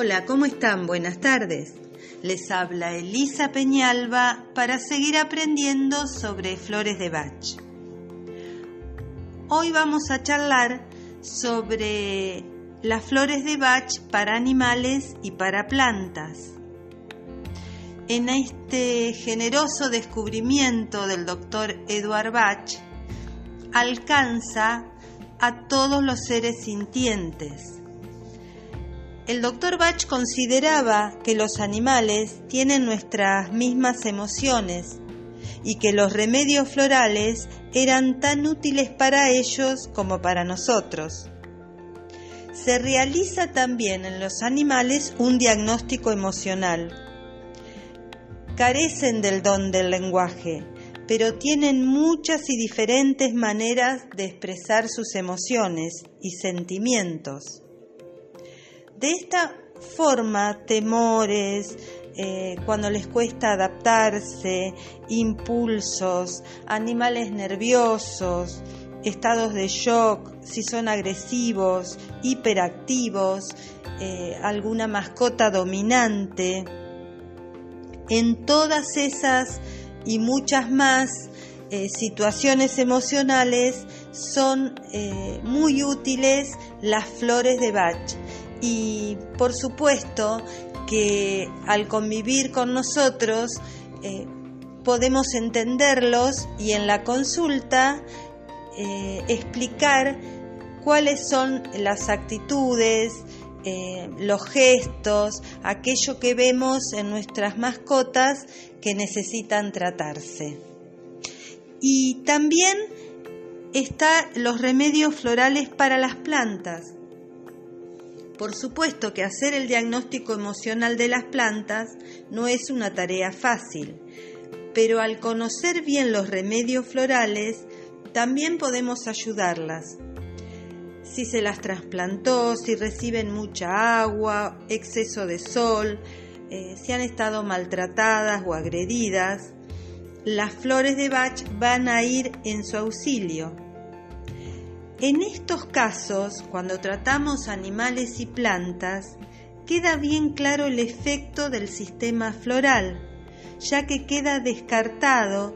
Hola, ¿cómo están? Buenas tardes. Les habla Elisa Peñalba para seguir aprendiendo sobre flores de Bach. Hoy vamos a charlar sobre las flores de Bach para animales y para plantas. En este generoso descubrimiento del doctor Edward Bach, alcanza a todos los seres sintientes el doctor Bach consideraba que los animales tienen nuestras mismas emociones y que los remedios florales eran tan útiles para ellos como para nosotros. Se realiza también en los animales un diagnóstico emocional. Carecen del don del lenguaje, pero tienen muchas y diferentes maneras de expresar sus emociones y sentimientos. De esta forma, temores, eh, cuando les cuesta adaptarse, impulsos, animales nerviosos, estados de shock, si son agresivos, hiperactivos, eh, alguna mascota dominante. En todas esas y muchas más eh, situaciones emocionales son muy útiles las flores de Bach y por supuesto que al convivir con nosotros eh, podemos entenderlos y en la consulta eh, explicar cuáles son las actitudes, eh, los gestos, aquello que vemos en nuestras mascotas que necesitan tratarse. Y también están los remedios florales para las plantas por supuesto que hacer el diagnóstico emocional de las plantas no es una tarea fácil, pero al conocer bien los remedios florales, también podemos ayudarlas. Si se las trasplantó, si reciben mucha agua, exceso de sol, eh, si han estado maltratadas o agredidas, las flores de Bach van a ir en su auxilio en estos casos, cuando tratamos animales y plantas, queda bien claro el efecto del sistema floral, ya que queda descartado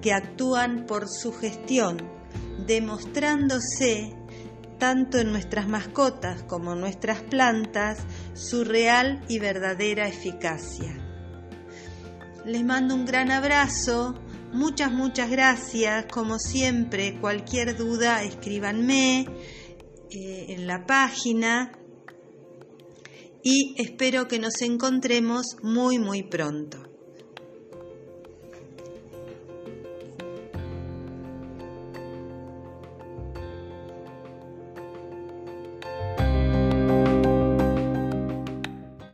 que actúan por sugestión, demostrándose tanto en nuestras mascotas como en nuestras plantas su real y verdadera eficacia. Les mando un gran abrazo Muchas, muchas gracias. Como siempre, cualquier duda, escríbanme eh, en la página y espero que nos encontremos muy, muy pronto.